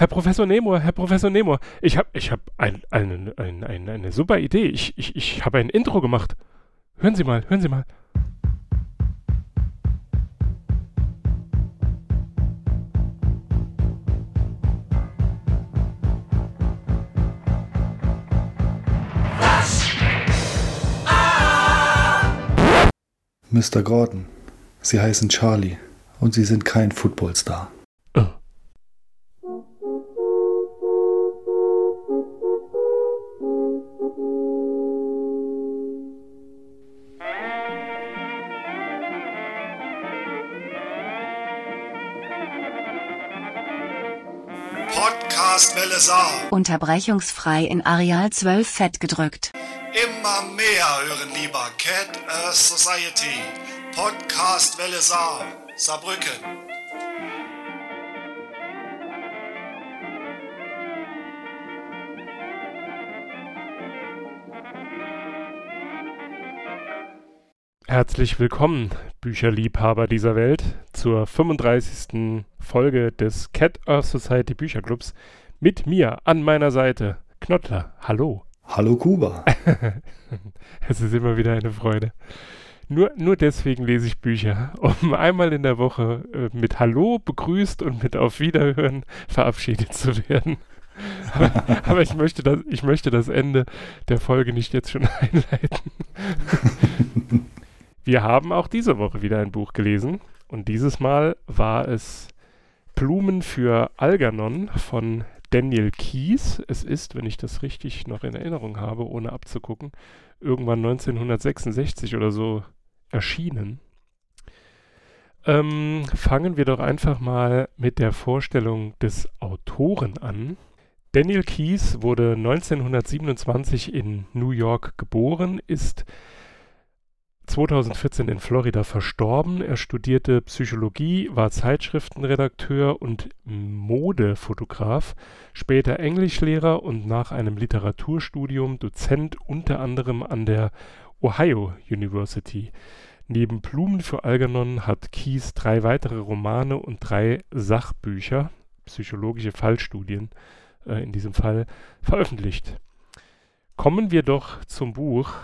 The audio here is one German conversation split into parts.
Herr Professor Nemor, Herr Professor Nemor, ich habe ich hab ein, ein, ein, ein, eine super Idee. Ich, ich, ich habe ein Intro gemacht. Hören Sie mal, hören Sie mal. Mr. Gordon, Sie heißen Charlie und Sie sind kein Footballstar. Saar. Unterbrechungsfrei in Areal 12 fett gedrückt. Immer mehr hören lieber Cat Earth Society. Podcast Welle Saar. Saarbrücken. Herzlich willkommen, Bücherliebhaber dieser Welt, zur 35. Folge des Cat Earth Society Bücherclubs. Mit mir an meiner Seite, Knottler. Hallo. Hallo Kuba. es ist immer wieder eine Freude. Nur, nur deswegen lese ich Bücher, um einmal in der Woche äh, mit Hallo begrüßt und mit Auf Wiederhören verabschiedet zu werden. aber, aber ich, möchte das, ich möchte das Ende der Folge nicht jetzt schon einleiten. Wir haben auch diese Woche wieder ein Buch gelesen und dieses Mal war es Blumen für Algernon von Daniel Kies. Es ist, wenn ich das richtig noch in Erinnerung habe, ohne abzugucken, irgendwann 1966 oder so erschienen. Ähm, fangen wir doch einfach mal mit der Vorstellung des Autoren an. Daniel Keyes wurde 1927 in New York geboren, ist 2014 in Florida verstorben. Er studierte Psychologie, war Zeitschriftenredakteur und Modefotograf, später Englischlehrer und nach einem Literaturstudium Dozent unter anderem an der Ohio University. Neben Blumen für Algernon hat Kies drei weitere Romane und drei Sachbücher, psychologische Fallstudien äh, in diesem Fall, veröffentlicht. Kommen wir doch zum Buch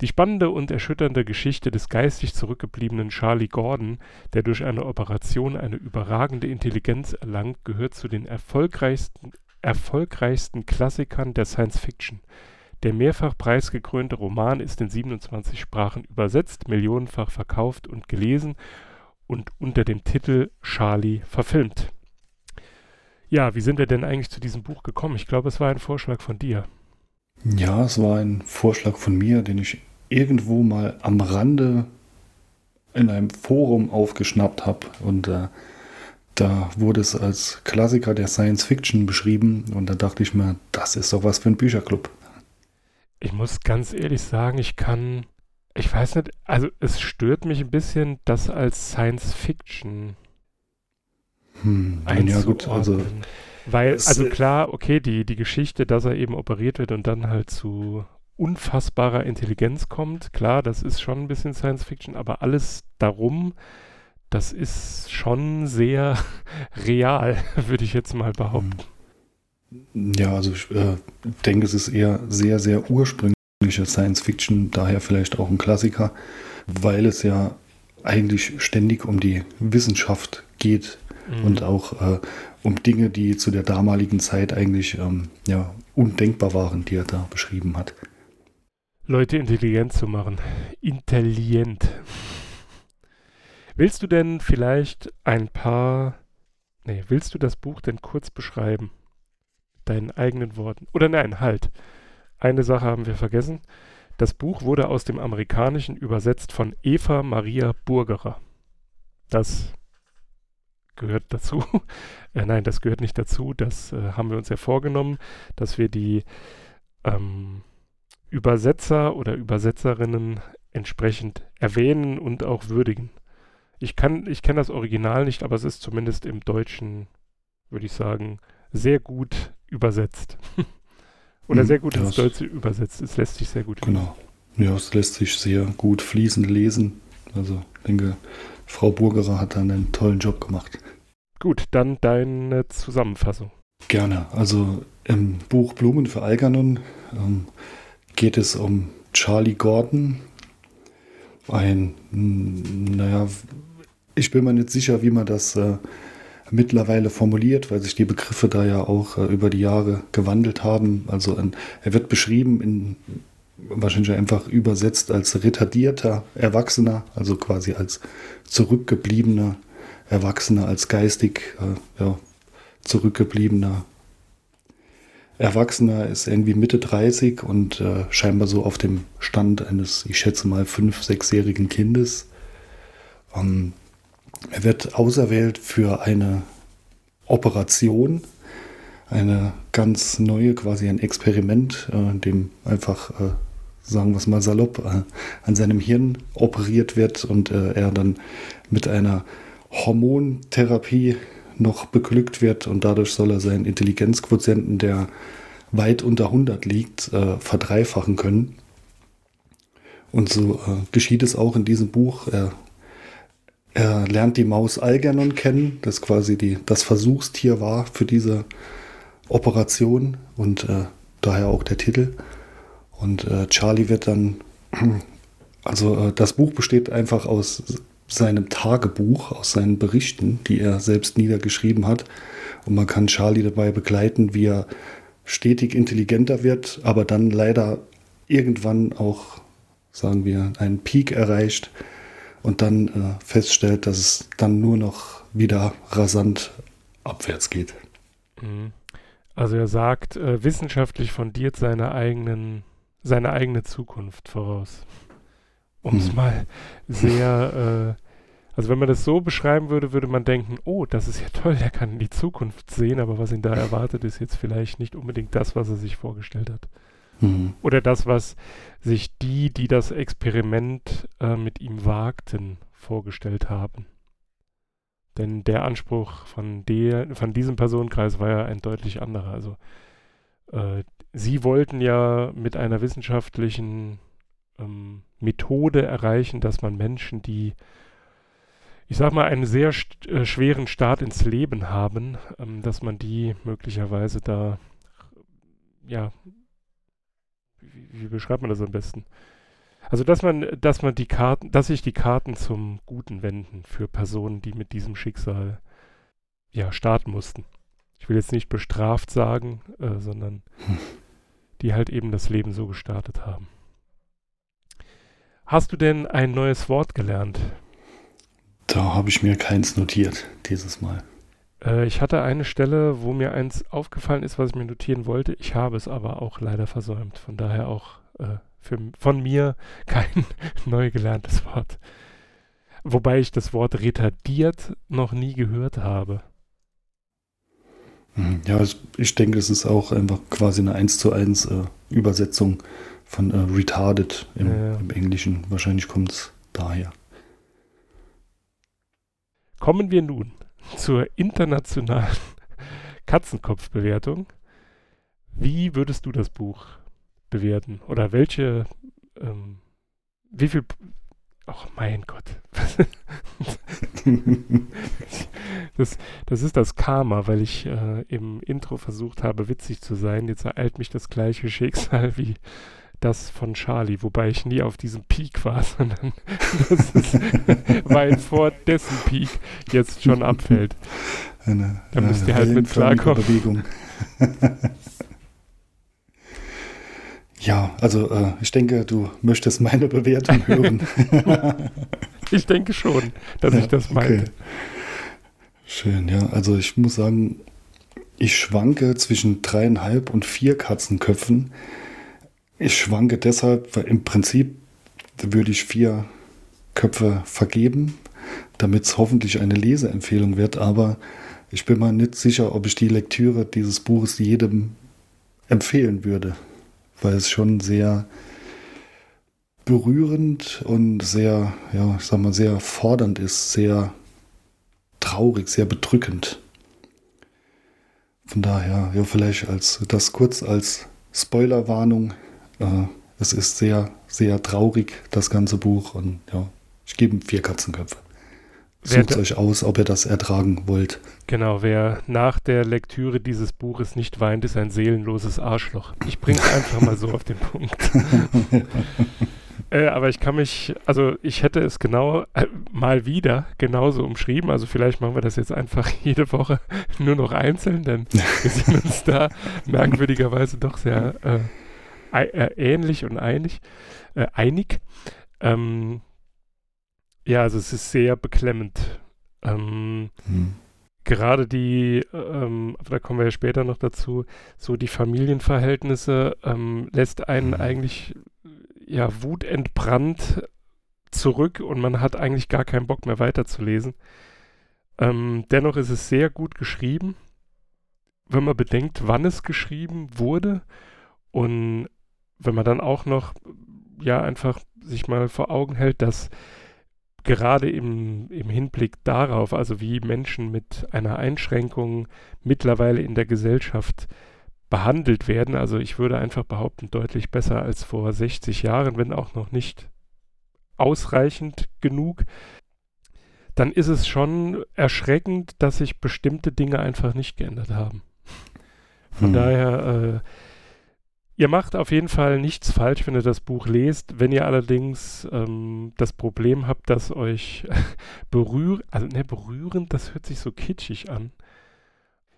die spannende und erschütternde Geschichte des geistig zurückgebliebenen Charlie Gordon, der durch eine Operation eine überragende Intelligenz erlangt, gehört zu den erfolgreichsten, erfolgreichsten Klassikern der Science Fiction. Der mehrfach preisgekrönte Roman ist in 27 Sprachen übersetzt, millionenfach verkauft und gelesen und unter dem Titel Charlie verfilmt. Ja, wie sind wir denn eigentlich zu diesem Buch gekommen? Ich glaube, es war ein Vorschlag von dir. Ja, es war ein Vorschlag von mir, den ich irgendwo mal am Rande in einem Forum aufgeschnappt habe. Und äh, da wurde es als Klassiker der Science Fiction beschrieben. Und da dachte ich mir, das ist doch was für ein Bücherclub. Ich muss ganz ehrlich sagen, ich kann, ich weiß nicht, also es stört mich ein bisschen, das als Science Fiction hm, ja gut, also weil, also klar, okay, die, die Geschichte, dass er eben operiert wird und dann halt zu unfassbarer Intelligenz kommt. Klar, das ist schon ein bisschen Science Fiction, aber alles darum, das ist schon sehr real, würde ich jetzt mal behaupten. Ja, also ich äh, denke, es ist eher sehr, sehr ursprüngliche Science Fiction, daher vielleicht auch ein Klassiker, weil es ja eigentlich ständig um die Wissenschaft geht mhm. und auch äh, um Dinge, die zu der damaligen Zeit eigentlich ähm, ja, undenkbar waren, die er da beschrieben hat. Leute intelligent zu machen. Intelligent. Willst du denn vielleicht ein paar. Nee, willst du das Buch denn kurz beschreiben? Deinen eigenen Worten. Oder nein, halt. Eine Sache haben wir vergessen. Das Buch wurde aus dem Amerikanischen übersetzt von Eva Maria Burgerer. Das gehört dazu. äh, nein, das gehört nicht dazu. Das äh, haben wir uns ja vorgenommen, dass wir die ähm, Übersetzer oder Übersetzerinnen entsprechend erwähnen und auch würdigen. Ich kann, ich kenne das Original nicht, aber es ist zumindest im Deutschen, würde ich sagen, sehr gut übersetzt. oder hm, sehr gut ins Deutsche übersetzt. Es lässt sich sehr gut lesen. Genau. Ja, es lässt sich sehr gut fließend lesen. Also, ich denke, Frau Burgerer hat dann einen tollen Job gemacht. Gut, dann deine Zusammenfassung. Gerne. Also im Buch Blumen für Algernon ähm, geht es um Charlie Gordon, ein, naja, ich bin mir nicht sicher, wie man das äh, mittlerweile formuliert, weil sich die Begriffe da ja auch äh, über die Jahre gewandelt haben. Also ein, er wird beschrieben in wahrscheinlich einfach übersetzt als retardierter Erwachsener, also quasi als zurückgebliebener Erwachsener, als geistig äh, ja, zurückgebliebener Erwachsener ist irgendwie Mitte 30 und äh, scheinbar so auf dem Stand eines, ich schätze mal, fünf-, sechsjährigen Kindes. Ähm, er wird auserwählt für eine Operation, eine ganz neue, quasi ein Experiment, äh, dem einfach, äh, sagen wir es mal salopp, äh, an seinem Hirn operiert wird und äh, er dann mit einer Hormontherapie noch beglückt wird und dadurch soll er seinen Intelligenzquotienten, der weit unter 100 liegt, äh, verdreifachen können. Und so äh, geschieht es auch in diesem Buch. Er, er, lernt die Maus Algernon kennen, das quasi die, das Versuchstier war für diese Operation und äh, daher auch der Titel. Und äh, Charlie wird dann, also äh, das Buch besteht einfach aus seinem Tagebuch, aus seinen Berichten, die er selbst niedergeschrieben hat. Und man kann Charlie dabei begleiten, wie er stetig intelligenter wird, aber dann leider irgendwann auch, sagen wir, einen Peak erreicht und dann äh, feststellt, dass es dann nur noch wieder rasant abwärts geht. Mhm. Also er sagt, äh, wissenschaftlich fundiert seine eigenen, seine eigene Zukunft voraus um es mhm. mal sehr, äh, also wenn man das so beschreiben würde, würde man denken, oh, das ist ja toll, der kann in die Zukunft sehen, aber was ihn da erwartet, ist jetzt vielleicht nicht unbedingt das, was er sich vorgestellt hat. Mhm. Oder das, was sich die, die das Experiment äh, mit ihm wagten, vorgestellt haben. Denn der Anspruch von, der, von diesem Personenkreis war ja ein deutlich anderer. Also äh, sie wollten ja mit einer wissenschaftlichen ähm, Methode erreichen, dass man Menschen, die, ich sag mal, einen sehr äh, schweren Start ins Leben haben, ähm, dass man die möglicherweise da, ja, wie, wie beschreibt man das am besten? Also dass man, dass man die Karten, dass sich die Karten zum Guten wenden für Personen, die mit diesem Schicksal ja starten mussten. Ich will jetzt nicht bestraft sagen, äh, sondern hm. die halt eben das Leben so gestartet haben. Hast du denn ein neues Wort gelernt? Da habe ich mir keins notiert dieses Mal. Äh, ich hatte eine Stelle, wo mir eins aufgefallen ist, was ich mir notieren wollte. Ich habe es aber auch leider versäumt. Von daher auch äh, für, von mir kein neu gelerntes Wort. Wobei ich das Wort retardiert noch nie gehört habe. Ja, ich denke, es ist auch einfach quasi eine 1 zu 1 äh, Übersetzung von äh, retarded im, ja. im Englischen. Wahrscheinlich kommt es daher. Kommen wir nun zur internationalen Katzenkopfbewertung. Wie würdest du das Buch bewerten? Oder welche, ähm, wie viel, ach mein Gott. das, das ist das Karma, weil ich äh, im Intro versucht habe, witzig zu sein. Jetzt ereilt mich das gleiche Schicksal wie das von Charlie, wobei ich nie auf diesem Peak war, sondern das ist weit vor dessen Peak jetzt schon abfällt. Eine, da müsst ihr halt mit klarkommen. Ja, also äh, ich denke, du möchtest meine Bewertung hören. ich denke schon, dass ja, ich das meinte. Okay. Schön, ja. Also ich muss sagen, ich schwanke zwischen dreieinhalb und vier Katzenköpfen. Ich schwanke deshalb, weil im Prinzip würde ich vier Köpfe vergeben, damit es hoffentlich eine Leseempfehlung wird, aber ich bin mir nicht sicher, ob ich die Lektüre dieses Buches jedem empfehlen würde, weil es schon sehr berührend und sehr, ja, ich sag mal, sehr fordernd ist, sehr traurig, sehr bedrückend. Von daher, ja, vielleicht als das kurz als Spoilerwarnung äh, es ist sehr, sehr traurig, das ganze Buch. Und ja, ich gebe ihm vier Katzenköpfe. Sucht euch aus, ob ihr das ertragen wollt. Genau, wer nach der Lektüre dieses Buches nicht weint, ist ein seelenloses Arschloch. Ich bringe es einfach mal so auf den Punkt. äh, aber ich kann mich, also ich hätte es genau äh, mal wieder genauso umschrieben. Also vielleicht machen wir das jetzt einfach jede Woche nur noch einzeln, denn wir sind uns da merkwürdigerweise doch sehr äh, äh ähnlich und einig. Äh, einig. Ähm, ja, also es ist sehr beklemmend. Ähm, hm. Gerade die, ähm, da kommen wir ja später noch dazu, so die Familienverhältnisse ähm, lässt einen hm. eigentlich ja wutentbrannt zurück und man hat eigentlich gar keinen Bock mehr weiterzulesen. Ähm, dennoch ist es sehr gut geschrieben, wenn man bedenkt, wann es geschrieben wurde und wenn man dann auch noch ja einfach sich mal vor Augen hält, dass gerade im, im Hinblick darauf, also wie Menschen mit einer Einschränkung mittlerweile in der Gesellschaft behandelt werden, also ich würde einfach behaupten, deutlich besser als vor 60 Jahren, wenn auch noch nicht ausreichend genug, dann ist es schon erschreckend, dass sich bestimmte Dinge einfach nicht geändert haben. Von hm. daher äh, Ihr macht auf jeden Fall nichts falsch, wenn ihr das Buch lest. Wenn ihr allerdings ähm, das Problem habt, dass euch berühren, also ne, berühren, das hört sich so kitschig an.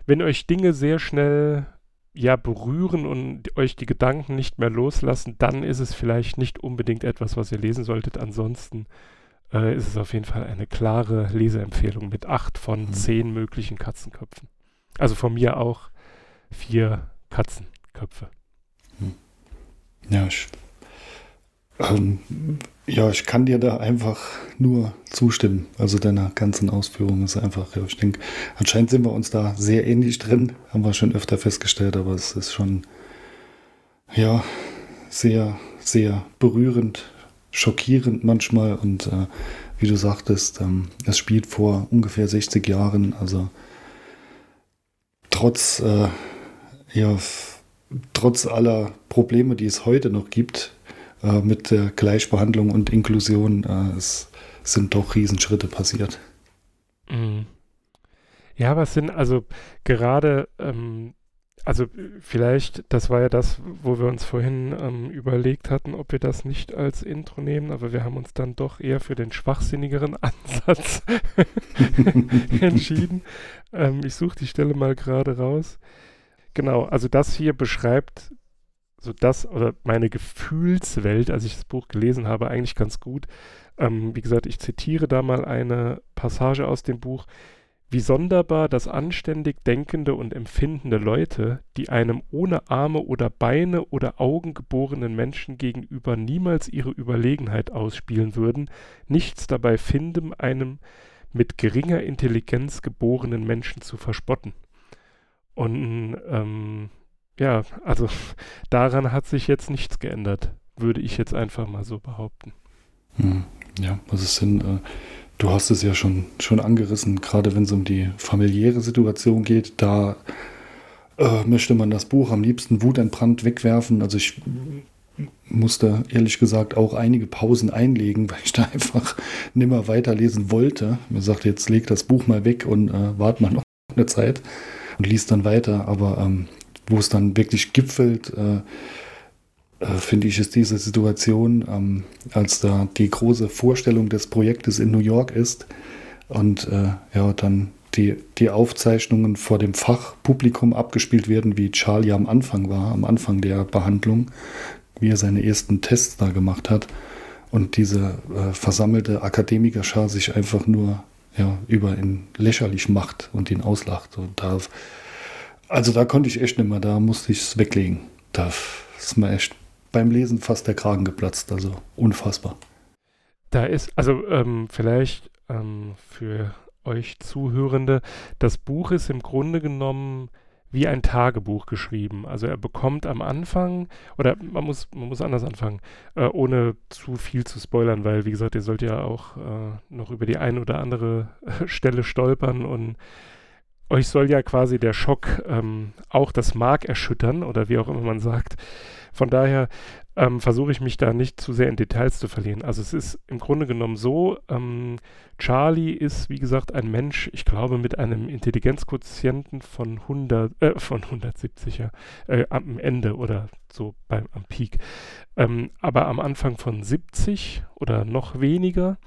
Wenn euch Dinge sehr schnell ja berühren und euch die Gedanken nicht mehr loslassen, dann ist es vielleicht nicht unbedingt etwas, was ihr lesen solltet. Ansonsten äh, ist es auf jeden Fall eine klare Leseempfehlung mit acht von mhm. zehn möglichen Katzenköpfen. Also von mir auch vier Katzenköpfe. Ja, ich, ähm, ja, ich kann dir da einfach nur zustimmen. Also deiner ganzen Ausführung ist einfach, ja, ich denke, anscheinend sind wir uns da sehr ähnlich drin, haben wir schon öfter festgestellt, aber es ist schon, ja, sehr, sehr berührend, schockierend manchmal und äh, wie du sagtest, ähm, es spielt vor ungefähr 60 Jahren, also trotz, äh, ja, trotz aller Probleme, die es heute noch gibt, äh, mit der Gleichbehandlung und Inklusion, äh, es sind doch Riesenschritte passiert. Mhm. Ja, was sind also gerade, ähm, also vielleicht, das war ja das, wo wir uns vorhin ähm, überlegt hatten, ob wir das nicht als Intro nehmen, aber wir haben uns dann doch eher für den schwachsinnigeren Ansatz entschieden. Ähm, ich suche die Stelle mal gerade raus. Genau, also das hier beschreibt so das oder meine Gefühlswelt, als ich das Buch gelesen habe, eigentlich ganz gut. Ähm, wie gesagt, ich zitiere da mal eine Passage aus dem Buch. Wie sonderbar, dass anständig denkende und empfindende Leute, die einem ohne Arme oder Beine oder Augen geborenen Menschen gegenüber niemals ihre Überlegenheit ausspielen würden, nichts dabei finden, einem mit geringer Intelligenz geborenen Menschen zu verspotten. Und ähm, ja, also daran hat sich jetzt nichts geändert, würde ich jetzt einfach mal so behaupten. Hm, ja, was ist denn, äh, du hast es ja schon, schon angerissen, gerade wenn es um die familiäre Situation geht, da äh, möchte man das Buch am liebsten wutentbrannt wegwerfen. Also ich musste ehrlich gesagt auch einige Pausen einlegen, weil ich da einfach nimmer weiterlesen wollte. Mir sagte, jetzt leg das Buch mal weg und äh, wart mal noch eine Zeit und liest dann weiter. Aber ähm, wo es dann wirklich gipfelt, äh, äh, finde ich, ist diese Situation, ähm, als da die große Vorstellung des Projektes in New York ist und äh, ja, dann die, die Aufzeichnungen vor dem Fachpublikum abgespielt werden, wie Charlie am Anfang war, am Anfang der Behandlung, wie er seine ersten Tests da gemacht hat und diese äh, versammelte Akademikerschar sich einfach nur ja, über ihn lächerlich macht und ihn auslacht. Und da, also da konnte ich echt nicht mehr, da musste ich es weglegen. Da ist mir echt beim Lesen fast der Kragen geplatzt, also unfassbar. Da ist, also ähm, vielleicht ähm, für euch Zuhörende, das Buch ist im Grunde genommen wie ein Tagebuch geschrieben. Also er bekommt am Anfang, oder man muss, man muss anders anfangen, äh, ohne zu viel zu spoilern, weil wie gesagt, ihr sollt ja auch äh, noch über die eine oder andere Stelle stolpern und euch soll ja quasi der Schock ähm, auch das Mark erschüttern oder wie auch immer man sagt. Von daher ähm, versuche ich mich da nicht zu sehr in Details zu verlieren. Also es ist im Grunde genommen so, ähm, Charlie ist, wie gesagt, ein Mensch, ich glaube, mit einem Intelligenzquotienten von 100, äh, von 170er, äh, am Ende oder so beim, am Peak. Ähm, aber am Anfang von 70 oder noch weniger.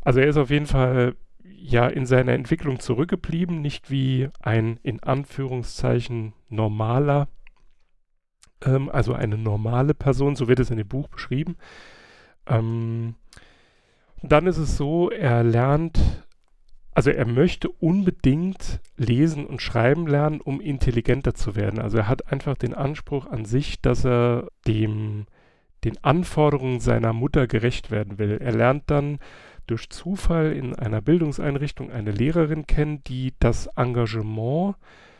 Also er ist auf jeden Fall ja in seiner Entwicklung zurückgeblieben, nicht wie ein in Anführungszeichen normaler ähm, also eine normale Person, so wird es in dem Buch beschrieben. Ähm, dann ist es so, er lernt, also er möchte unbedingt lesen und schreiben lernen, um intelligenter zu werden. Also er hat einfach den Anspruch an sich, dass er dem, den Anforderungen seiner Mutter gerecht werden will. Er lernt dann durch Zufall in einer Bildungseinrichtung eine Lehrerin kennen, die das Engagement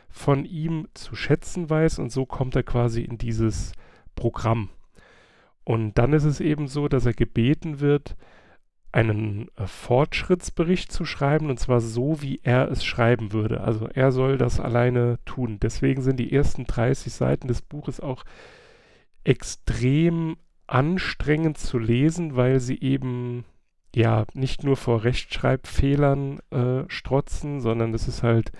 von ihm zu schätzen weiß und so kommt er quasi in dieses Programm. Und dann ist es eben so, dass er gebeten wird, einen äh, Fortschrittsbericht zu schreiben und zwar so, wie er es schreiben würde. Also er soll das alleine tun. Deswegen sind die ersten 30 Seiten des Buches auch extrem anstrengend zu lesen, weil sie eben ja nicht nur vor Rechtschreibfehlern äh, strotzen, sondern es ist halt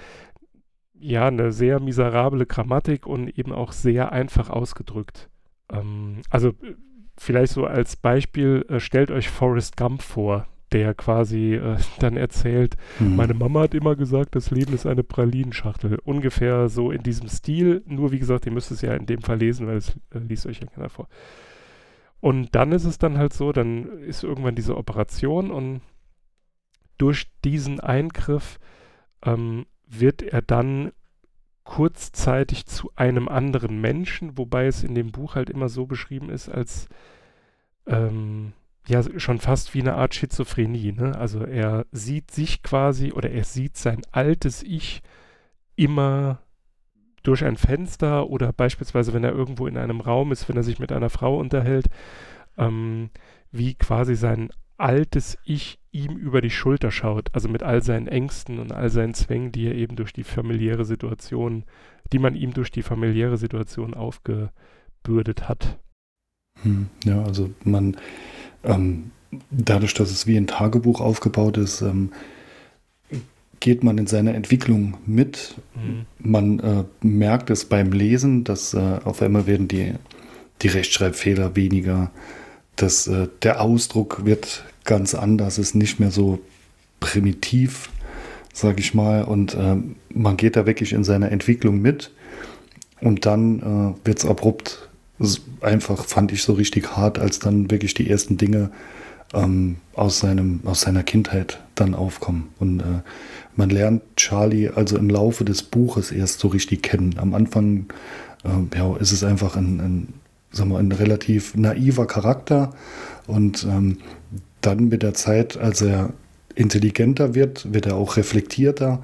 ja, eine sehr miserable Grammatik und eben auch sehr einfach ausgedrückt. Ähm, also vielleicht so als Beispiel, äh, stellt euch Forrest Gump vor, der quasi äh, dann erzählt, mhm. meine Mama hat immer gesagt, das Leben ist eine Pralinenschachtel. Ungefähr so in diesem Stil, nur wie gesagt, ihr müsst es ja in dem Fall lesen, weil es äh, liest euch ja keiner vor. Und dann ist es dann halt so, dann ist irgendwann diese Operation und durch diesen Eingriff ähm, wird er dann kurzzeitig zu einem anderen Menschen, wobei es in dem Buch halt immer so beschrieben ist, als ähm, ja schon fast wie eine Art Schizophrenie. Ne? Also er sieht sich quasi oder er sieht sein altes Ich immer durch ein Fenster oder beispielsweise, wenn er irgendwo in einem Raum ist, wenn er sich mit einer Frau unterhält, ähm, wie quasi sein altes Ich ihm über die Schulter schaut, also mit all seinen Ängsten und all seinen Zwängen, die er eben durch die familiäre Situation, die man ihm durch die familiäre Situation aufgebürdet hat. Hm, ja, also man, ähm, dadurch, dass es wie ein Tagebuch aufgebaut ist, ähm, geht man in seiner Entwicklung mit. Mhm. Man äh, merkt es beim Lesen, dass äh, auf einmal werden die, die Rechtschreibfehler weniger, dass äh, der Ausdruck wird ganz anders, ist nicht mehr so primitiv, sage ich mal, und äh, man geht da wirklich in seiner Entwicklung mit und dann äh, wird es abrupt einfach, fand ich so richtig hart, als dann wirklich die ersten Dinge ähm, aus, seinem, aus seiner Kindheit dann aufkommen. Und äh, man lernt Charlie also im Laufe des Buches erst so richtig kennen. Am Anfang äh, ja, ist es einfach ein, ein sagen wir, ein relativ naiver Charakter und ähm, dann mit der Zeit, als er intelligenter wird, wird er auch reflektierter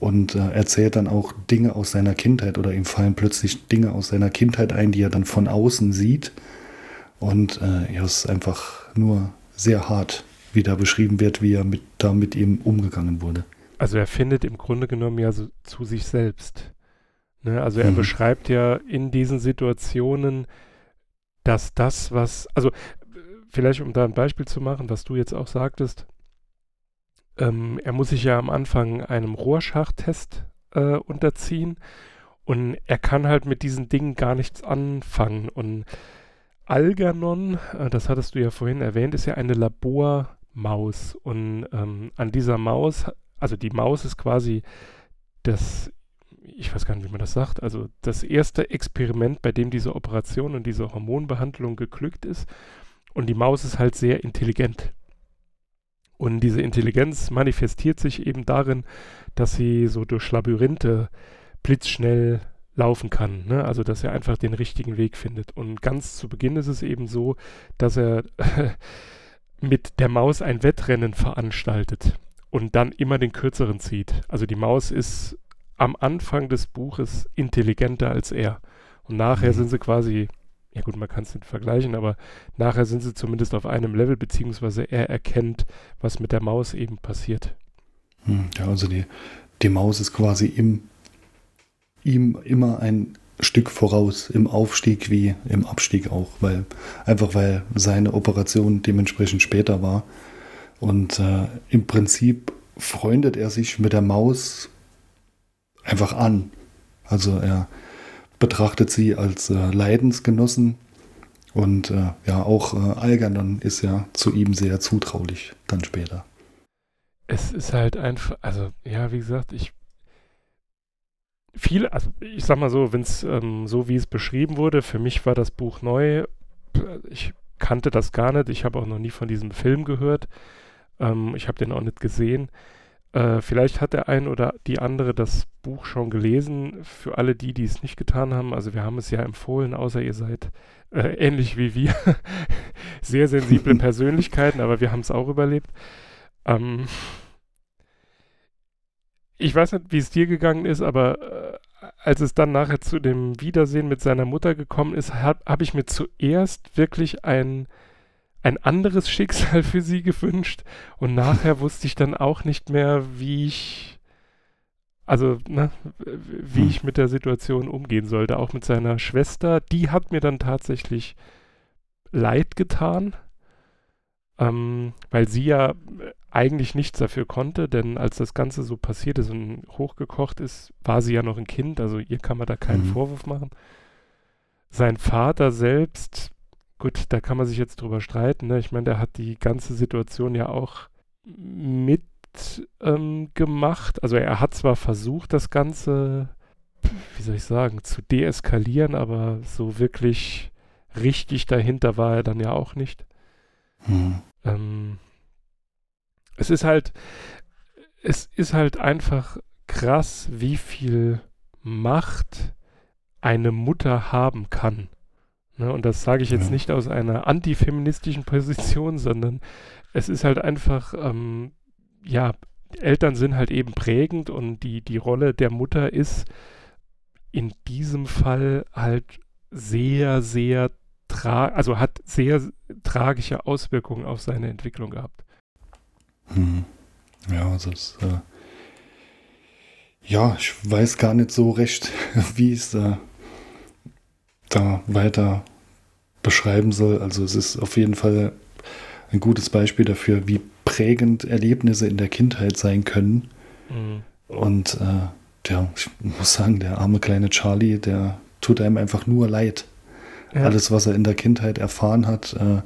und äh, erzählt dann auch Dinge aus seiner Kindheit oder ihm fallen plötzlich Dinge aus seiner Kindheit ein, die er dann von außen sieht. Und äh, ja, es ist einfach nur sehr hart, wie da beschrieben wird, wie er mit, da mit ihm umgegangen wurde. Also er findet im Grunde genommen ja so zu sich selbst. Ne? Also er mhm. beschreibt ja in diesen Situationen, dass das, was, also vielleicht um da ein Beispiel zu machen, was du jetzt auch sagtest, ähm, er muss sich ja am Anfang einem Rohrschachttest äh, unterziehen und er kann halt mit diesen Dingen gar nichts anfangen. Und Algernon, äh, das hattest du ja vorhin erwähnt, ist ja eine Labormaus. Und ähm, an dieser Maus, also die Maus ist quasi das ich weiß gar nicht, wie man das sagt, also das erste Experiment, bei dem diese Operation und diese Hormonbehandlung geglückt ist. Und die Maus ist halt sehr intelligent. Und diese Intelligenz manifestiert sich eben darin, dass sie so durch Labyrinthe blitzschnell laufen kann. Ne? Also, dass er einfach den richtigen Weg findet. Und ganz zu Beginn ist es eben so, dass er mit der Maus ein Wettrennen veranstaltet und dann immer den kürzeren zieht. Also die Maus ist am Anfang des Buches intelligenter als er. Und nachher mhm. sind sie quasi, ja gut, man kann es nicht vergleichen, aber nachher sind sie zumindest auf einem Level, beziehungsweise er erkennt, was mit der Maus eben passiert. Hm, ja, also die, die Maus ist quasi im, ihm immer ein Stück voraus im Aufstieg wie im Abstieg auch, weil einfach weil seine Operation dementsprechend später war. Und äh, im Prinzip freundet er sich mit der Maus einfach an. Also er betrachtet sie als äh, Leidensgenossen und äh, ja, auch äh, Algernon ist ja zu ihm sehr zutraulich dann später. Es ist halt einfach, also ja, wie gesagt, ich viel, also ich sag mal so, wenn es ähm, so wie es beschrieben wurde, für mich war das Buch neu. Ich kannte das gar nicht. Ich habe auch noch nie von diesem Film gehört. Ähm, ich habe den auch nicht gesehen. Äh, vielleicht hat der ein oder die andere das Buch schon gelesen. Für alle die, die es nicht getan haben, also wir haben es ja empfohlen, außer ihr seid äh, ähnlich wie wir, sehr sensible Persönlichkeiten, aber wir haben es auch überlebt. Ähm, ich weiß nicht, wie es dir gegangen ist, aber äh, als es dann nachher zu dem Wiedersehen mit seiner Mutter gekommen ist, habe hab ich mir zuerst wirklich ein, ein anderes Schicksal für sie gewünscht und nachher wusste ich dann auch nicht mehr, wie ich, also, ne, wie hm. ich mit der Situation umgehen sollte, auch mit seiner Schwester. Die hat mir dann tatsächlich leid getan ähm, weil sie ja eigentlich nichts dafür konnte, denn als das Ganze so passiert ist und hochgekocht ist, war sie ja noch ein Kind, also ihr kann man da keinen mhm. Vorwurf machen. Sein Vater selbst, gut, da kann man sich jetzt drüber streiten, ne? ich meine, der hat die ganze Situation ja auch mit ähm, gemacht, also er hat zwar versucht, das Ganze, wie soll ich sagen, zu deeskalieren, aber so wirklich richtig dahinter war er dann ja auch nicht. Mhm. Ähm, es ist halt, es ist halt einfach krass, wie viel Macht eine Mutter haben kann. Ne? Und das sage ich jetzt ja. nicht aus einer antifeministischen Position, sondern es ist halt einfach, ähm, ja, Eltern sind halt eben prägend und die, die Rolle der Mutter ist in diesem Fall halt sehr, sehr tra also hat sehr tragische Auswirkungen auf seine Entwicklung gehabt. Hm. Ja, also es, äh, ja, ich weiß gar nicht so recht, wie es äh, da weiter beschreiben soll. Also es ist auf jeden Fall ein gutes Beispiel dafür, wie prägend Erlebnisse in der Kindheit sein können. Mhm. Und äh, ja, ich muss sagen, der arme kleine Charlie, der tut einem einfach nur leid. Ja. Alles, was er in der Kindheit erfahren hat. Äh,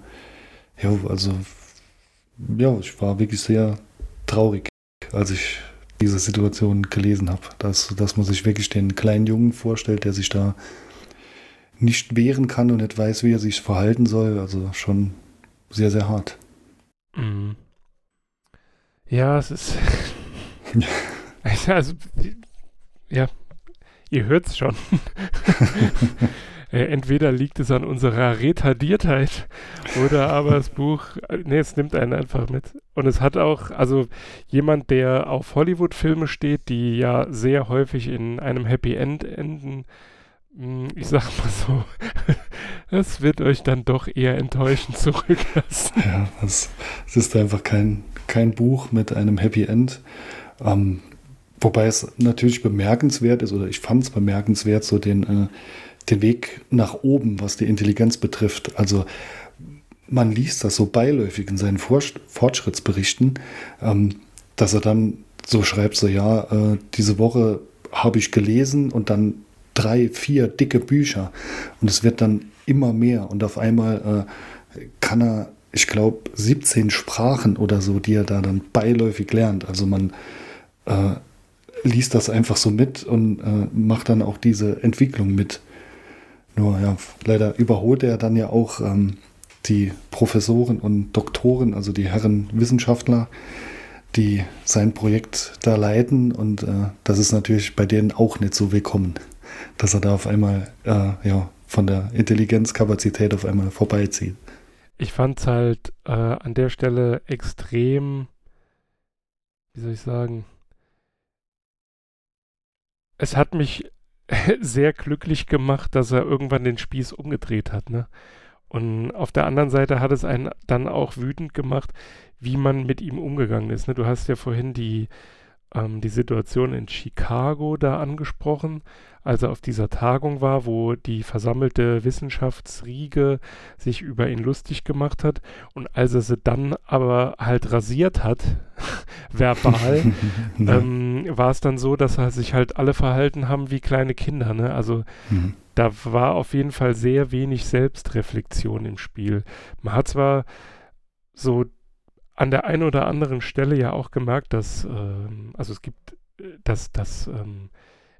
ja, also, ja, ich war wirklich sehr traurig, als ich diese Situation gelesen habe. Dass, dass man sich wirklich den kleinen Jungen vorstellt, der sich da nicht wehren kann und nicht weiß, wie er sich verhalten soll. Also schon sehr, sehr hart. Mhm. Ja, es ist. also, ja, ihr hört es schon. äh, entweder liegt es an unserer Retardiertheit oder aber das Buch, nee, es nimmt einen einfach mit. Und es hat auch, also jemand, der auf Hollywood-Filme steht, die ja sehr häufig in einem Happy End enden, ich sag mal so, es wird euch dann doch eher enttäuschend zurücklassen. Ja, es, es ist einfach kein, kein Buch mit einem Happy End. Ähm, wobei es natürlich bemerkenswert ist, oder ich fand es bemerkenswert, so den, äh, den Weg nach oben, was die Intelligenz betrifft. Also man liest das so beiläufig in seinen Fortschrittsberichten, ähm, dass er dann so schreibt, so ja, äh, diese Woche habe ich gelesen und dann drei, vier dicke Bücher und es wird dann immer mehr und auf einmal äh, kann er, ich glaube, 17 Sprachen oder so, die er da dann beiläufig lernt. Also man äh, liest das einfach so mit und äh, macht dann auch diese Entwicklung mit. Nur ja, leider überholt er dann ja auch ähm, die Professoren und Doktoren, also die Herren Wissenschaftler, die sein Projekt da leiten. Und äh, das ist natürlich bei denen auch nicht so willkommen, dass er da auf einmal äh, ja, von der Intelligenzkapazität auf einmal vorbeizieht. Ich fand es halt äh, an der Stelle extrem, wie soll ich sagen, es hat mich sehr glücklich gemacht, dass er irgendwann den Spieß umgedreht hat. Ne? Und auf der anderen Seite hat es einen dann auch wütend gemacht, wie man mit ihm umgegangen ist. Ne? Du hast ja vorhin die ähm, die Situation in Chicago da angesprochen, als er auf dieser Tagung war, wo die versammelte Wissenschaftsriege sich über ihn lustig gemacht hat. Und als er sie dann aber halt rasiert hat, verbal, ähm, war es dann so, dass er sich halt alle verhalten haben wie kleine Kinder. Ne? Also mhm. da war auf jeden Fall sehr wenig Selbstreflexion im Spiel. Man hat zwar so an der einen oder anderen Stelle ja auch gemerkt, dass, ähm, also es gibt, äh, dass das ähm,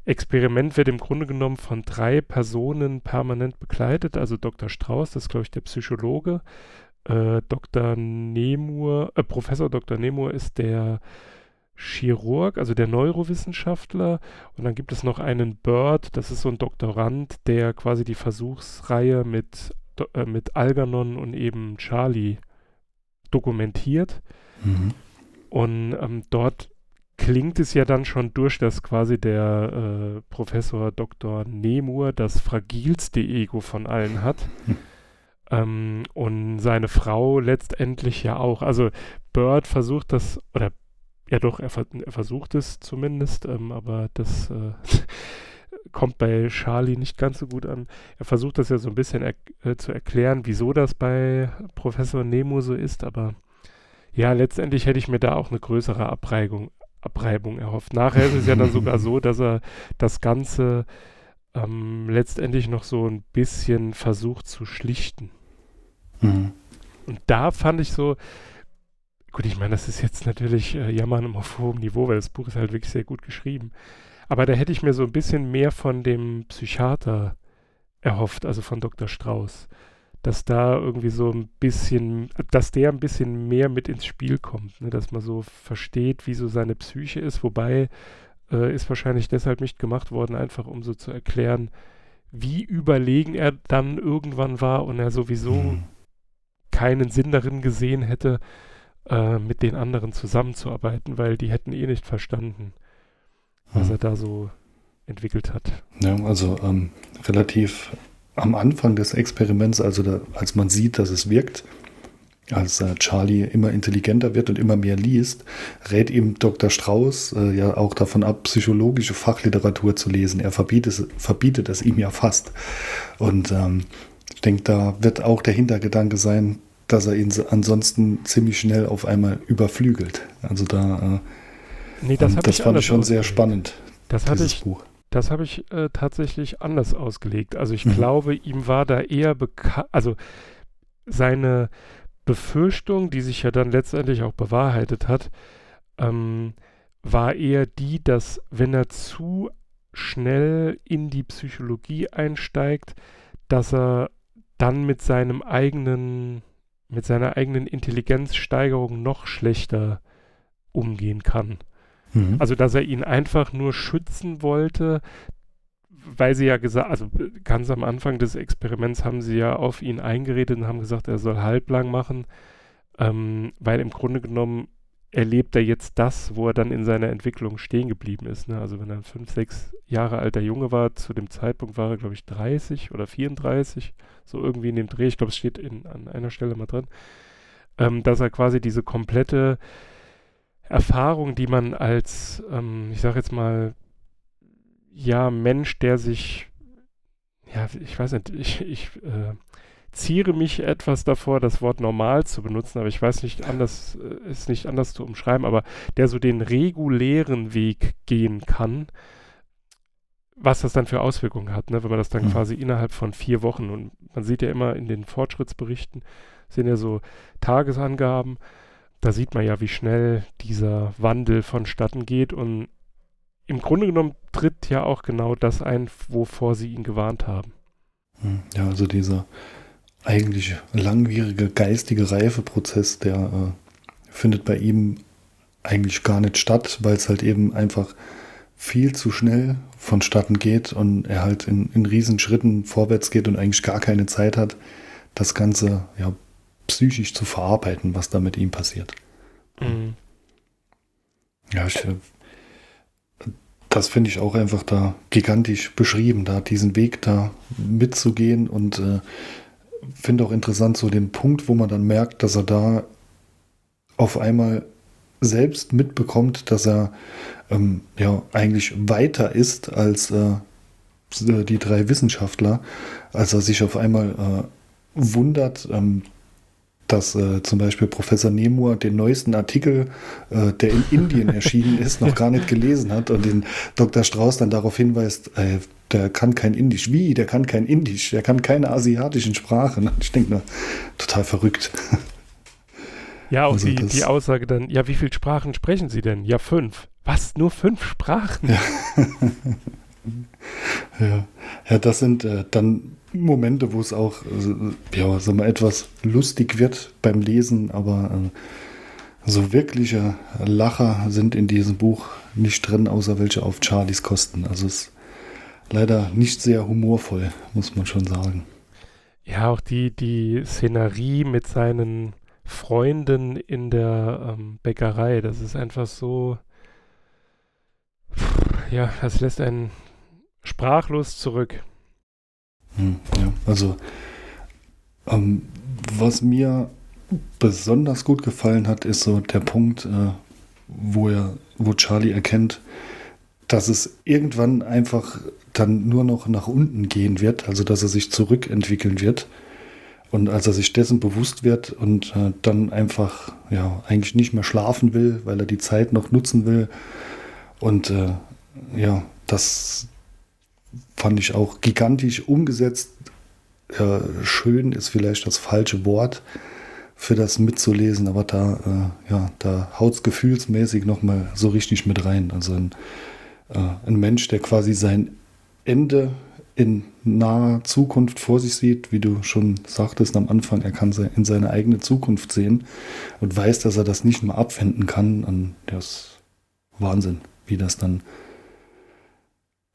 Experiment wird im Grunde genommen von drei Personen permanent begleitet. Also Dr. Strauß, das ist glaube ich der Psychologe, äh, Dr. Nemur, äh, Professor Dr. Nemur ist der Chirurg, also der Neurowissenschaftler. Und dann gibt es noch einen Bird, das ist so ein Doktorand, der quasi die Versuchsreihe mit, äh, mit Algernon und eben Charlie dokumentiert. Mhm. Und ähm, dort klingt es ja dann schon durch, dass quasi der äh, Professor Dr. Nemur das fragilste Ego von allen hat. Mhm. Ähm, und seine Frau letztendlich ja auch. Also Bird versucht das, oder ja doch, er, er versucht es zumindest, ähm, aber das äh, kommt bei Charlie nicht ganz so gut an. Er versucht das ja so ein bisschen er äh, zu erklären, wieso das bei Professor Nemo so ist, aber ja, letztendlich hätte ich mir da auch eine größere Abreibung, Abreibung erhofft. Nachher ist es ja dann sogar so, dass er das Ganze ähm, letztendlich noch so ein bisschen versucht zu schlichten. Mhm. Und da fand ich so, gut, ich meine, das ist jetzt natürlich äh, Jammern auf hohem Niveau, weil das Buch ist halt wirklich sehr gut geschrieben. Aber da hätte ich mir so ein bisschen mehr von dem Psychiater erhofft, also von Dr. Strauß dass da irgendwie so ein bisschen, dass der ein bisschen mehr mit ins Spiel kommt, ne? dass man so versteht, wie so seine Psyche ist, wobei äh, ist wahrscheinlich deshalb nicht gemacht worden, einfach um so zu erklären, wie überlegen er dann irgendwann war und er sowieso hm. keinen Sinn darin gesehen hätte, äh, mit den anderen zusammenzuarbeiten, weil die hätten eh nicht verstanden, was hm. er da so entwickelt hat. Ja, also ähm, relativ am Anfang des Experiments, also da, als man sieht, dass es wirkt, als äh, Charlie immer intelligenter wird und immer mehr liest, rät ihm Dr. Strauß äh, ja auch davon ab, psychologische Fachliteratur zu lesen. Er verbietet, verbietet es ihm ja fast. Und ähm, ich denke, da wird auch der Hintergedanke sein, dass er ihn ansonsten ziemlich schnell auf einmal überflügelt. Also da, äh, nee, das, das fand ich schon sehr spannend. Das hatte ich, Buch. Das habe ich äh, tatsächlich anders ausgelegt. Also ich mhm. glaube, ihm war da eher bekannt, also seine Befürchtung, die sich ja dann letztendlich auch bewahrheitet hat, ähm, war eher die, dass wenn er zu schnell in die Psychologie einsteigt, dass er dann mit seinem eigenen, mit seiner eigenen Intelligenzsteigerung noch schlechter umgehen kann. Mhm. Also, dass er ihn einfach nur schützen wollte, weil sie ja gesagt, also ganz am Anfang des Experiments haben sie ja auf ihn eingeredet und haben gesagt, er soll halblang machen, ähm, weil im Grunde genommen erlebt er jetzt das, wo er dann in seiner Entwicklung stehen geblieben ist. Ne? Also wenn er ein fünf, sechs Jahre alter Junge war, zu dem Zeitpunkt war er, glaube ich, 30 oder 34, so irgendwie in dem Dreh, ich glaube, es steht in, an einer Stelle mal drin, ähm, dass er quasi diese komplette Erfahrung, die man als, ähm, ich sage jetzt mal, ja, Mensch, der sich, ja, ich weiß nicht, ich, ich äh, ziere mich etwas davor, das Wort normal zu benutzen, aber ich weiß nicht anders, äh, ist nicht anders zu umschreiben, aber der so den regulären Weg gehen kann, was das dann für Auswirkungen hat, ne? wenn man das dann mhm. quasi innerhalb von vier Wochen und man sieht ja immer in den Fortschrittsberichten, sind ja so Tagesangaben, da sieht man ja, wie schnell dieser Wandel vonstatten geht und im Grunde genommen tritt ja auch genau das ein, wovor sie ihn gewarnt haben. Hm, ja, also dieser eigentlich langwierige geistige Reifeprozess, der äh, findet bei ihm eigentlich gar nicht statt, weil es halt eben einfach viel zu schnell vonstatten geht und er halt in, in Riesenschritten vorwärts geht und eigentlich gar keine Zeit hat, das Ganze ja, psychisch zu verarbeiten, was da mit ihm passiert. Mhm. Ja, ich, das finde ich auch einfach da gigantisch beschrieben, da diesen Weg da mitzugehen und äh, finde auch interessant so den Punkt, wo man dann merkt, dass er da auf einmal selbst mitbekommt, dass er ähm, ja eigentlich weiter ist als äh, die drei Wissenschaftler, als er sich auf einmal äh, wundert, ähm, dass äh, zum Beispiel Professor Nemur den neuesten Artikel, äh, der in Indien erschienen ist, noch gar nicht gelesen hat und den Dr. Strauß dann darauf hinweist, äh, der kann kein Indisch. Wie? Der kann kein Indisch. Der kann keine asiatischen Sprachen. Ich denke nur, total verrückt. Ja, auch also die, die Aussage dann, ja, wie viele Sprachen sprechen Sie denn? Ja, fünf. Was? Nur fünf Sprachen? Ja, ja. ja das sind äh, dann Momente, wo es auch äh, ja, so mal etwas lustig wird beim Lesen, aber äh, so wirkliche Lacher sind in diesem Buch nicht drin, außer welche auf Charlies Kosten. Also es ist leider nicht sehr humorvoll, muss man schon sagen. Ja, auch die, die Szenerie mit seinen Freunden in der ähm, Bäckerei, das ist einfach so, ja, das lässt einen sprachlos zurück. Hm, ja, also ähm, was mir besonders gut gefallen hat, ist so der Punkt, äh, wo er, wo Charlie erkennt, dass es irgendwann einfach dann nur noch nach unten gehen wird, also dass er sich zurückentwickeln wird. Und als er sich dessen bewusst wird und äh, dann einfach ja eigentlich nicht mehr schlafen will, weil er die Zeit noch nutzen will. Und äh, ja, das fand ich auch gigantisch umgesetzt. Ja, schön ist vielleicht das falsche Wort für das mitzulesen, aber da, äh, ja, da haut es gefühlsmäßig nochmal so richtig mit rein. Also ein, äh, ein Mensch, der quasi sein Ende in naher Zukunft vor sich sieht, wie du schon sagtest am Anfang, er kann in seine eigene Zukunft sehen und weiß, dass er das nicht mehr abwenden kann. Und das ist Wahnsinn, wie das dann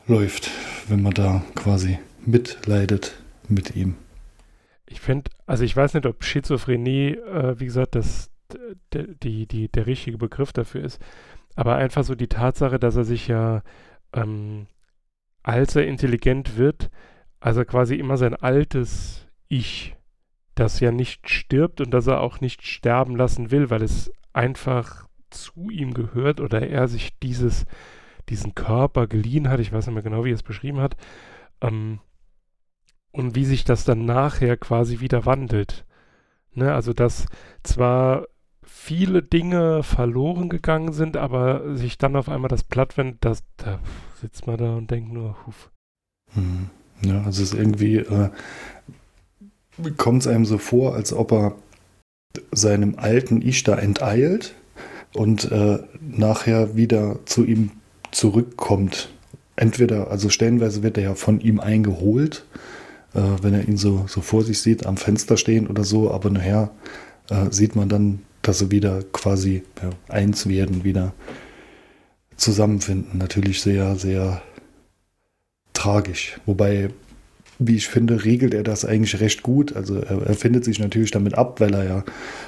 läuft, wenn man da quasi mitleidet mit ihm. Ich finde, also ich weiß nicht, ob Schizophrenie, äh, wie gesagt, das, die, die, der richtige Begriff dafür ist, aber einfach so die Tatsache, dass er sich ja ähm, als er intelligent wird, also quasi immer sein altes Ich, das ja nicht stirbt und das er auch nicht sterben lassen will, weil es einfach zu ihm gehört oder er sich dieses, diesen Körper geliehen hat, ich weiß nicht mehr genau, wie er es beschrieben hat, ähm, und wie sich das dann nachher quasi wieder wandelt. Ne, also dass zwar viele Dinge verloren gegangen sind, aber sich dann auf einmal das platt wendet, das, da sitzt man da und denkt nur, huf. Hm. Ja, also es ist irgendwie, äh, kommt es einem so vor, als ob er seinem alten Ich da enteilt und äh, nachher wieder zu ihm zurückkommt. Entweder, also stellenweise wird er ja von ihm eingeholt, äh, wenn er ihn so, so vor sich sieht, am Fenster stehen oder so, aber nachher äh, sieht man dann, dass sie wieder quasi ja, eins werden, wieder zusammenfinden. Natürlich sehr, sehr tragisch. Wobei, wie ich finde, regelt er das eigentlich recht gut. Also er, er, findet sich natürlich damit ab, weil er ja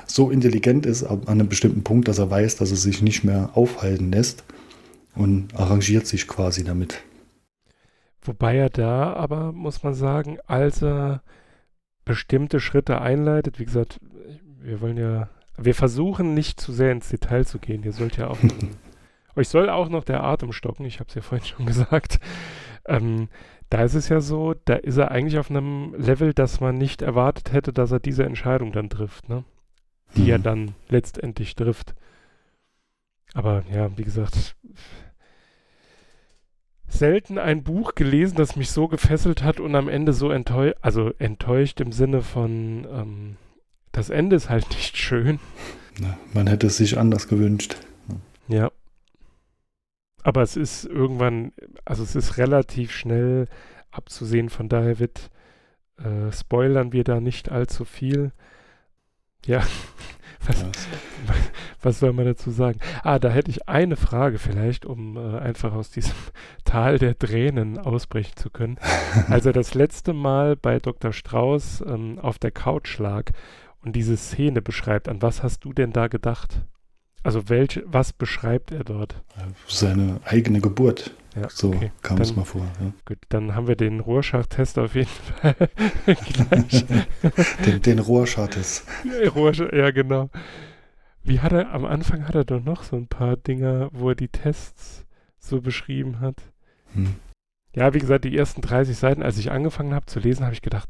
so intelligent ist an einem bestimmten Punkt, dass er weiß, dass er sich nicht mehr aufhalten lässt und arrangiert sich quasi damit. Wobei er da aber, muss man sagen, als er bestimmte Schritte einleitet, wie gesagt, wir wollen ja, wir versuchen nicht zu sehr ins Detail zu gehen. Ihr sollt ja auch Euch soll auch noch der Atem stocken, ich habe es ja vorhin schon gesagt. Ähm, da ist es ja so, da ist er eigentlich auf einem Level, dass man nicht erwartet hätte, dass er diese Entscheidung dann trifft, ne? Die mhm. er dann letztendlich trifft. Aber ja, wie gesagt, selten ein Buch gelesen, das mich so gefesselt hat und am Ende so enttäuscht, also enttäuscht im Sinne von, ähm, das Ende ist halt nicht schön. Na, man hätte es sich anders gewünscht. Ja. Aber es ist irgendwann, also es ist relativ schnell abzusehen, von daher wird äh, spoilern wir da nicht allzu viel. Ja, was, was, soll man dazu sagen? Ah, da hätte ich eine Frage vielleicht, um äh, einfach aus diesem Tal der Tränen ausbrechen zu können. Als er das letzte Mal bei Dr. Strauß ähm, auf der Couch lag und diese Szene beschreibt, an was hast du denn da gedacht? Also welch, was beschreibt er dort? Seine eigene Geburt. Ja, so okay. kam es mal vor. Ja. Gut, dann haben wir den Rorschach-Test auf jeden Fall gleich. den den Rorschach-Test. Ja, ja, genau. Wie hat er, am Anfang hat er doch noch so ein paar Dinger, wo er die Tests so beschrieben hat. Hm. Ja, wie gesagt, die ersten 30 Seiten, als ich angefangen habe zu lesen, habe ich gedacht,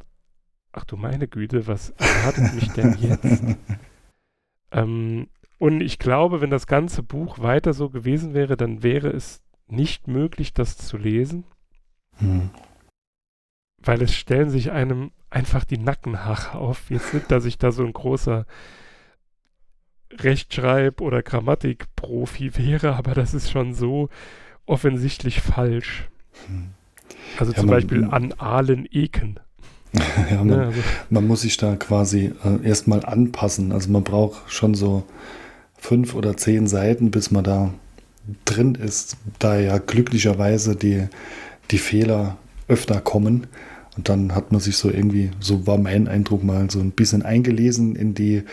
ach du meine Güte, was erwartet mich denn jetzt? ähm, und ich glaube, wenn das ganze Buch weiter so gewesen wäre, dann wäre es nicht möglich, das zu lesen, Hm. weil es stellen sich einem einfach die Nackenhaare auf. Jetzt nicht, dass ich da so ein großer Rechtschreib- oder Grammatikprofi wäre, aber das ist schon so offensichtlich falsch. Hm. Also Ja, zum man- Beispiel an Ahlen Eken. Ja, man, Also, man muss sich da quasi äh, erstmal anpassen. Also man braucht schon so fünf oder zehn Seiten, bis man da drin ist, da ja glücklicherweise die, die Fehler öfter kommen. Und dann hat man sich so irgendwie, so war mein Eindruck mal, so ein bisschen eingelesen in die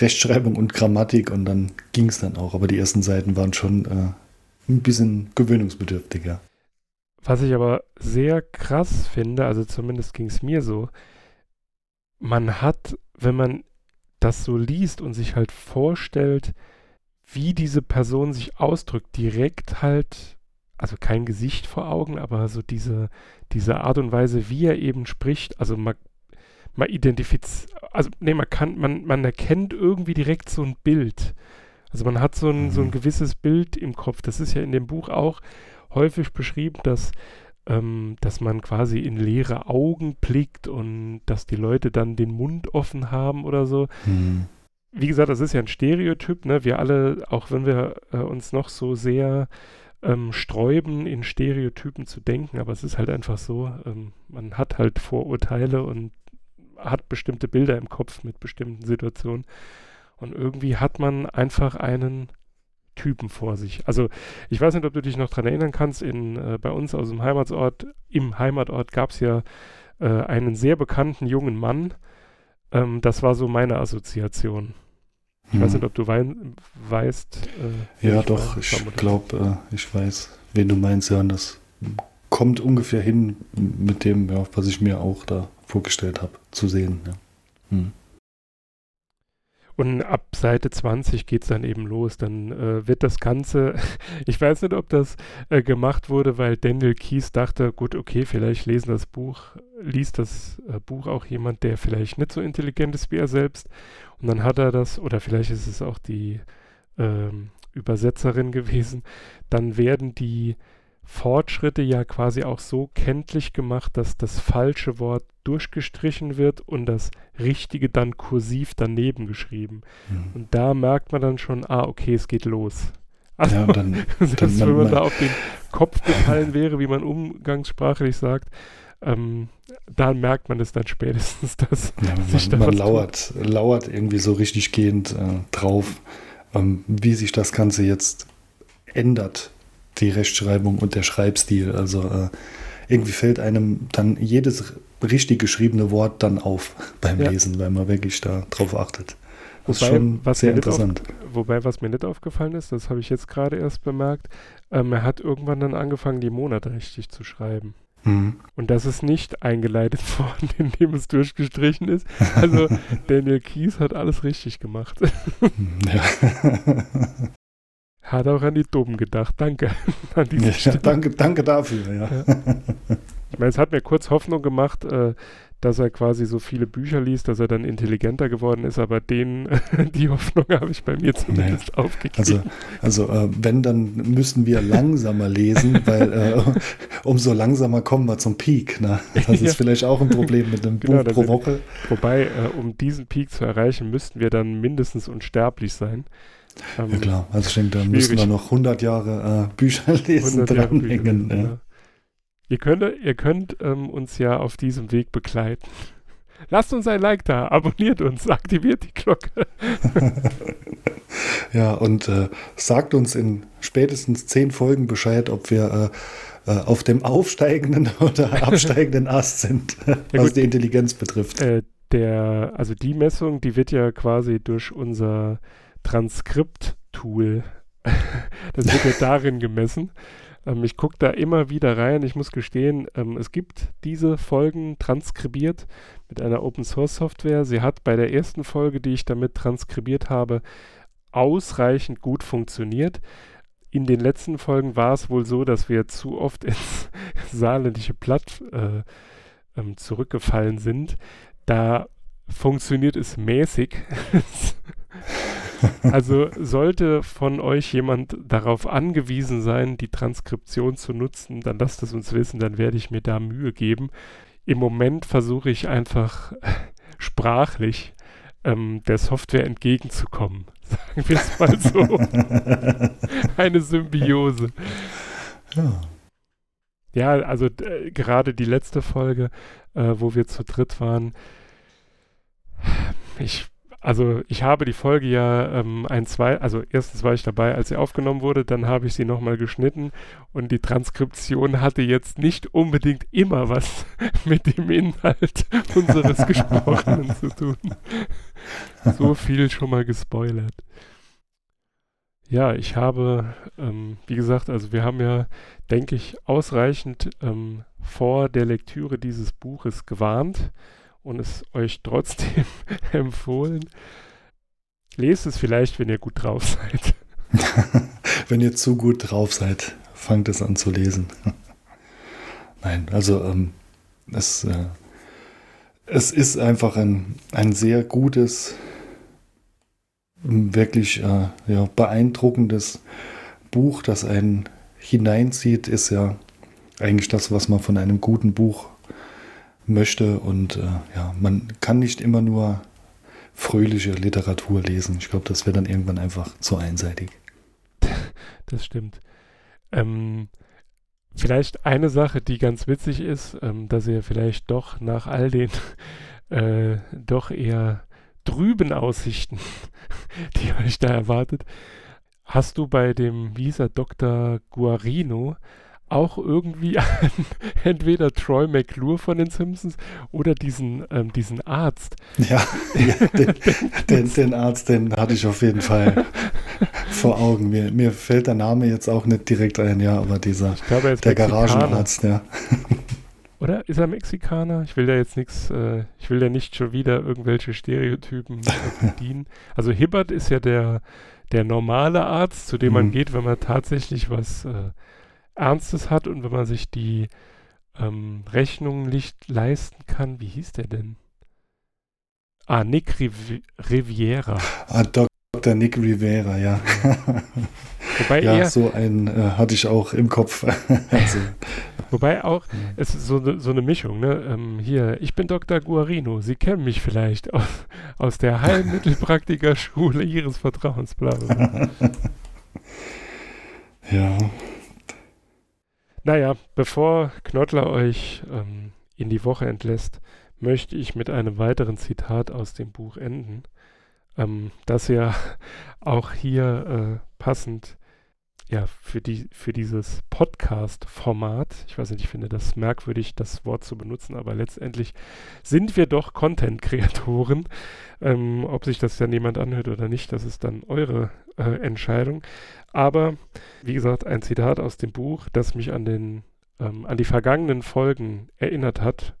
Rechtschreibung und Grammatik und dann ging es dann auch. Aber die ersten Seiten waren schon äh, ein bisschen gewöhnungsbedürftiger. was ich aber sehr krass finde, also zumindest ging es mir so, man hat, wenn man das so liest und sich halt vorstellt, wie diese Person sich ausdrückt, direkt halt, also kein Gesicht vor Augen, aber so diese, diese Art und Weise, wie er eben spricht, also man, man identifiziert, also nee, man kann, man, man erkennt irgendwie direkt so ein Bild. Also man hat so ein, so ein Mhm. gewisses Bild im Kopf. Das ist ja in dem Buch auch häufig beschrieben, dass, ähm, dass man quasi in leere Augen blickt und dass die Leute dann den Mund offen haben oder so Hm. wie gesagt, das ist ja ein Stereotyp, ne? Wir alle, auch wenn wir äh, uns noch so sehr ähm, sträuben, in Stereotypen zu denken, aber es ist halt einfach so, ähm, man hat halt Vorurteile und hat bestimmte Bilder im Kopf mit bestimmten Situationen. Und irgendwie hat man einfach einen Typen vor sich. Also ich weiß nicht, ob du dich noch dran erinnern kannst, in, äh, bei uns aus dem Heimatsort, im Heimatort gab es ja äh, einen sehr bekannten jungen Mann. Ähm, das war so meine Assoziation. Ich weiß Hm. nicht, ob du weißt. Äh, Ja, ich doch, ich glaube, äh, ich weiß, wen du meinst, ja, und das kommt ungefähr hin mit dem, ja, was ich mir auch da vorgestellt habe, zu sehen. Ja. Hm. Und ab Seite 20 geht es dann eben los. Dann äh, wird das Ganze, ich weiß nicht, ob das äh, gemacht wurde, weil Daniel Keyes dachte, gut, okay, vielleicht lesen das Buch, liest das äh, Buch auch jemand, der vielleicht nicht so intelligent ist wie er selbst. Und dann hat er das, oder vielleicht ist es auch die ähm, Übersetzerin gewesen, dann werden die Fortschritte ja quasi auch so kenntlich gemacht, dass das falsche Wort durchgestrichen wird und das Richtige dann kursiv daneben geschrieben. Hm. Und da merkt man dann schon, ah, okay, es geht los. Also, Ja, dann, selbst dann- wenn man man- da auf den Kopf gefallen wäre, wie man umgangssprachlich sagt, ähm, da merkt man es dann spätestens, dass ja, sich da man, man was lauert, lauert irgendwie so richtig gehend äh, drauf, ähm, wie sich das Ganze jetzt ändert, die Rechtschreibung und der Schreibstil. Also äh, irgendwie fällt einem dann jedes richtig geschriebene Wort dann auf beim Ja. Lesen, weil man wirklich da drauf achtet. Das Wobei, ist schon was sehr mir nicht auf- interessant. Wobei, was mir nicht aufgefallen ist, das habe ich jetzt gerade erst bemerkt, ähm, er hat irgendwann dann angefangen, die Monate richtig zu schreiben. Mhm. Und das ist nicht eingeleitet worden, indem es durchgestrichen ist. Also Daniel Kies hat alles richtig gemacht. Ja. Hat auch an die Dummen gedacht. Danke Ja, danke, danke dafür. Ja. Ich meine, es hat mir kurz Hoffnung gemacht, äh, dass er quasi so viele Bücher liest, dass er dann intelligenter geworden ist, aber den, die Hoffnung habe ich bei mir zumindest aufgegeben. Also, also äh, wenn, dann müssen wir langsamer lesen, weil äh, umso langsamer kommen wir zum Peak. Ne? Das ist Ja. vielleicht auch ein Problem mit einem Genau, Buch pro Woche. Wobei, äh, um diesen Peak zu erreichen, müssten wir dann mindestens unsterblich sein. Ähm, Ja klar, also ich denke, da müssen wir noch 100 Jahre äh, Bücher lesen 100 Jahre Bücher dranhängen. lesen, Ja. ja. Ihr könnt, ihr könnt ähm, uns ja auf diesem Weg begleiten. Lasst uns ein Like da, abonniert uns, aktiviert die Glocke. Ja, und äh, sagt uns in spätestens zehn Folgen Bescheid, ob wir äh, äh, auf dem aufsteigenden oder absteigenden Ast sind, was gut. die Intelligenz betrifft. Äh, der, also die Messung, die wird ja quasi durch unser Transkript-Tool, das wird ja darin gemessen. Ähm, ich gucke da immer wieder rein. Ich muss gestehen, ähm, es gibt diese Folgen transkribiert mit einer Open Source Software. Sie hat bei der ersten Folge, die ich damit transkribiert habe, ausreichend gut funktioniert. In den letzten Folgen war es wohl so, dass wir zu oft ins saarländische Platt äh, ähm, zurückgefallen sind. Da funktioniert es mäßig. also sollte von euch jemand darauf angewiesen sein, die Transkription zu nutzen, dann lasst es uns wissen, dann werde ich mir da Mühe geben. Im Moment versuche ich einfach sprachlich ähm, der Software entgegenzukommen. Sagen wir es mal so. Eine Symbiose. Ja. Ja, also äh, gerade die letzte Folge, äh, wo wir zu dritt waren, ich, also ich habe die Folge ja ähm, ein, zwei, also erstens war ich dabei, als sie aufgenommen wurde, dann habe ich sie nochmal geschnitten und die Transkription hatte jetzt nicht unbedingt immer was mit dem Inhalt unseres Gesprochenen zu tun. So viel schon mal gespoilert. Ja, ich habe, ähm, wie gesagt, also wir haben ja, denke ich, ausreichend ähm, vor der Lektüre dieses Buches gewarnt und es euch trotzdem empfohlen. Lest es vielleicht, wenn ihr gut drauf seid. wenn ihr zu gut drauf seid, fangt es an zu lesen. Nein, also ähm, es, äh, es ist einfach ein, ein sehr gutes, wirklich äh, ja, beeindruckendes Buch, das einen hineinzieht, ist ja eigentlich das, was man von einem guten Buch möchte. Und äh, ja, man kann nicht immer nur fröhliche Literatur lesen. Ich glaube, das wäre dann irgendwann einfach zu einseitig. Das stimmt. Ähm, vielleicht eine Sache, die ganz witzig ist, ähm, dass ihr vielleicht doch nach all den äh, doch eher trüben Aussichten, die euch da erwartet, hast du bei dem, er, Dr. Guarino, auch irgendwie an entweder Troy McClure von den Simpsons oder diesen, ähm, diesen Arzt. Ja, ja den, den, den, Arzt, den hatte ich auf jeden Fall vor Augen. Mir, mir fällt der Name jetzt auch nicht direkt ein, ja, aber dieser, glaube, der Garagenarzt, ja. Oder ist er Mexikaner? Ich will da jetzt nichts, äh, ich will da nicht schon wieder irgendwelche Stereotypen bedienen. Also Hibbert ist ja der, der normale Arzt, zu dem mhm. man geht, wenn man tatsächlich was äh, Ernstes hat und wenn man sich die ähm, Rechnungen nicht leisten kann. Wie hieß der denn? Ah, Nick Riv Riviera. Ah, Dr. Nick Rivera, ja. Wobei ja, er, so einen äh, hatte ich auch im Kopf. also, Wobei auch, ja. es ist so, ne, so eine Mischung, ne? Ähm, hier, ich bin Dr. Guarino, Sie kennen mich vielleicht aus, aus der Heilmittelpraktikerschule Ihres Vertrauens, bla, bla. ja. Naja, bevor Knottler euch ähm, in die Woche entlässt, möchte ich mit einem weiteren Zitat aus dem Buch enden, ähm, das ja auch hier äh, passend ja, für, die, für dieses Podcast-Format, ich weiß nicht, ich finde das merkwürdig, das Wort zu benutzen, aber letztendlich sind wir doch Content-Kreatoren. Ähm, ob sich das dann jemand anhört oder nicht, das ist dann eure äh, Entscheidung. Aber, wie gesagt, ein Zitat aus dem Buch, das mich an, den, ähm, an die vergangenen Folgen erinnert hat.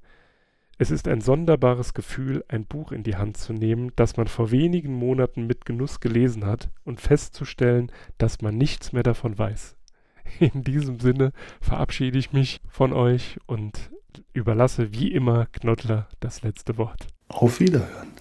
Es ist ein sonderbares Gefühl, ein Buch in die Hand zu nehmen, das man vor wenigen Monaten mit Genuss gelesen hat und festzustellen, dass man nichts mehr davon weiß. In diesem Sinne verabschiede ich mich von euch und überlasse wie immer Knottler das letzte Wort. Auf Wiederhören.